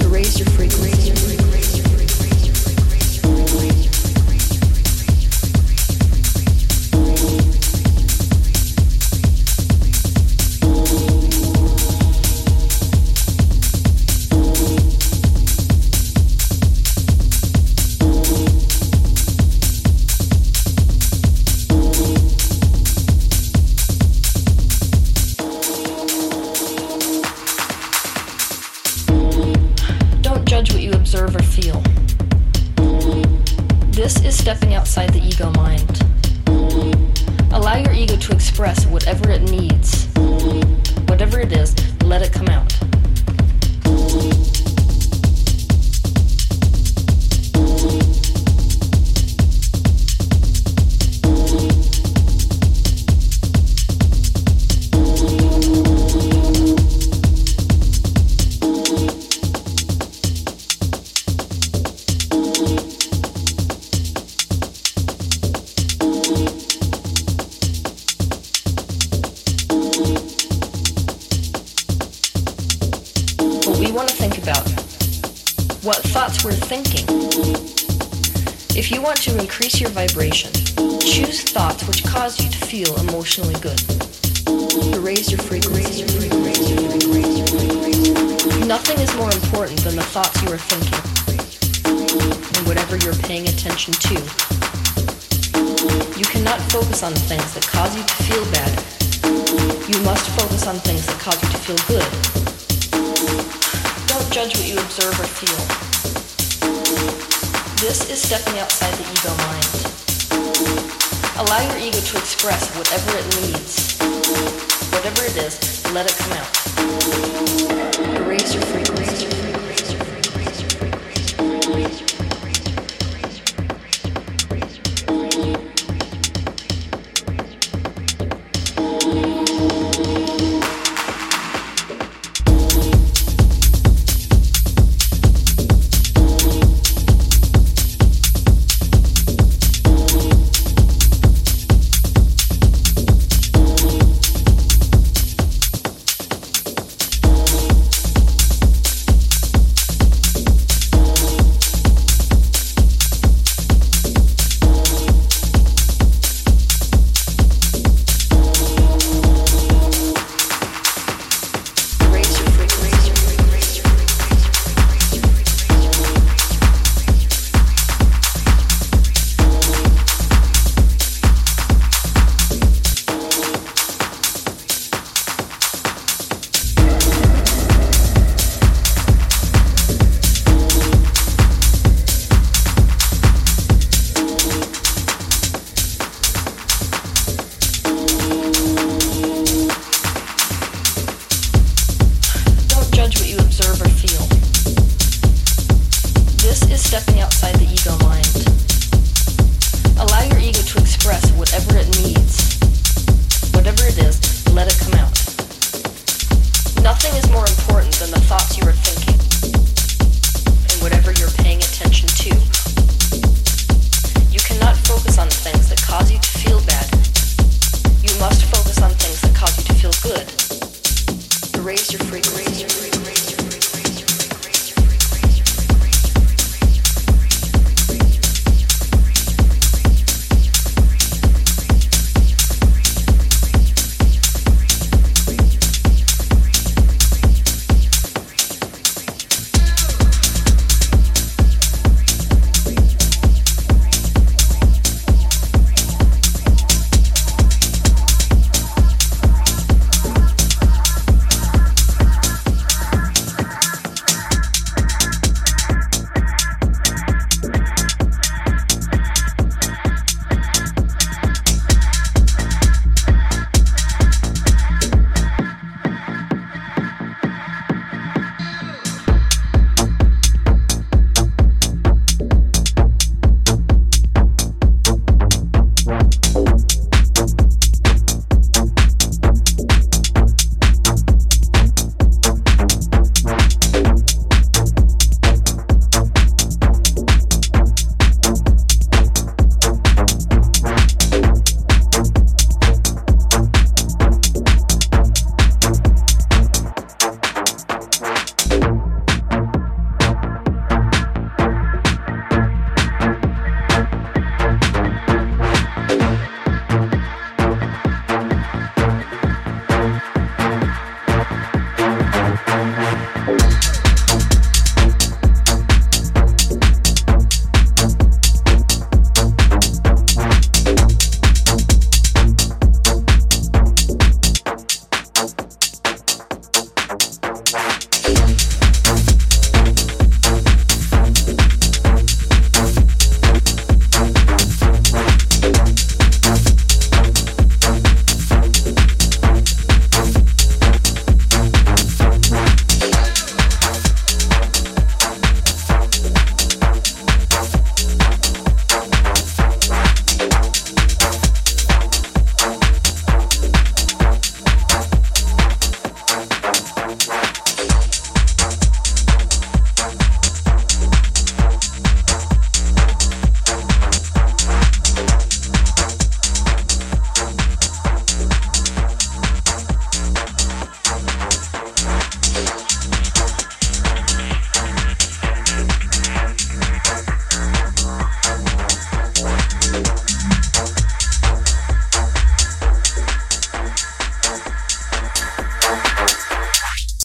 to raise your frequency. we're thinking. If you want to increase your vibration, choose thoughts which cause you to feel emotionally good. Raise your frequency. Nothing is more important than the thoughts you are thinking and whatever you're paying attention to. You cannot focus on things that cause you to feel bad. You must focus on things that cause you to feel good. Don't judge what you observe or feel. This is stepping outside the ego mind. Allow your ego to express whatever it needs. Whatever it is, let it come out. Erase your frequency.